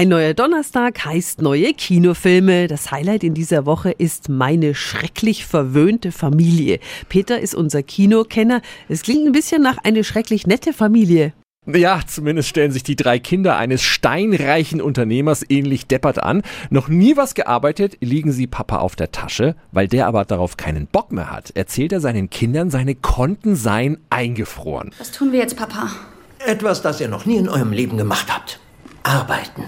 Ein neuer Donnerstag heißt neue Kinofilme. Das Highlight in dieser Woche ist meine schrecklich verwöhnte Familie. Peter ist unser Kinokenner. Es klingt ein bisschen nach eine schrecklich nette Familie. Ja, zumindest stellen sich die drei Kinder eines steinreichen Unternehmers ähnlich deppert an. Noch nie was gearbeitet, liegen sie Papa auf der Tasche. Weil der aber darauf keinen Bock mehr hat, erzählt er seinen Kindern, seine Konten seien eingefroren. Was tun wir jetzt, Papa? Etwas, das ihr noch nie in eurem Leben gemacht habt. Arbeiten.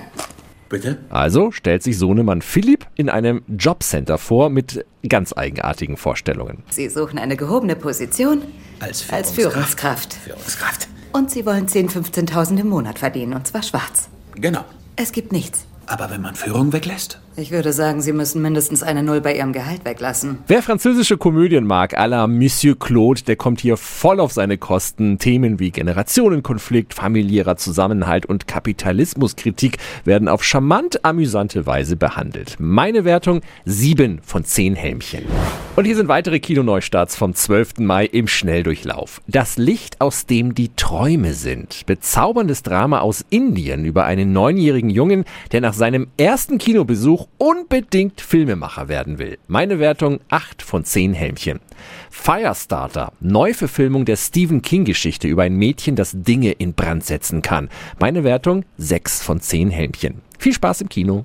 Bitte? Also stellt sich Sohnemann Philipp in einem Jobcenter vor mit ganz eigenartigen Vorstellungen. Sie suchen eine gehobene Position Als als Führungskraft. Führungskraft. Führungskraft. Und Sie wollen 10.000, 15.000 im Monat verdienen, und zwar schwarz. Genau. Es gibt nichts. Aber wenn man Führung weglässt? Ich würde sagen, Sie müssen mindestens eine Null bei Ihrem Gehalt weglassen. Wer französische Komödien mag, à la Monsieur Claude, der kommt hier voll auf seine Kosten. Themen wie Generationenkonflikt, familiärer Zusammenhalt und Kapitalismuskritik werden auf charmant amüsante Weise behandelt. Meine Wertung 7 von 10 Helmchen. Und hier sind weitere Kinoneustarts vom 12. Mai im Schnelldurchlauf. Das Licht, aus dem die Träume sind. Bezauberndes Drama aus Indien über einen neunjährigen Jungen, der nach seinem ersten Kinobesuch unbedingt Filmemacher werden will. Meine Wertung 8 von 10 Helmchen. Firestarter, Neuverfilmung der Stephen King Geschichte über ein Mädchen, das Dinge in Brand setzen kann. Meine Wertung 6 von 10 Helmchen. Viel Spaß im Kino.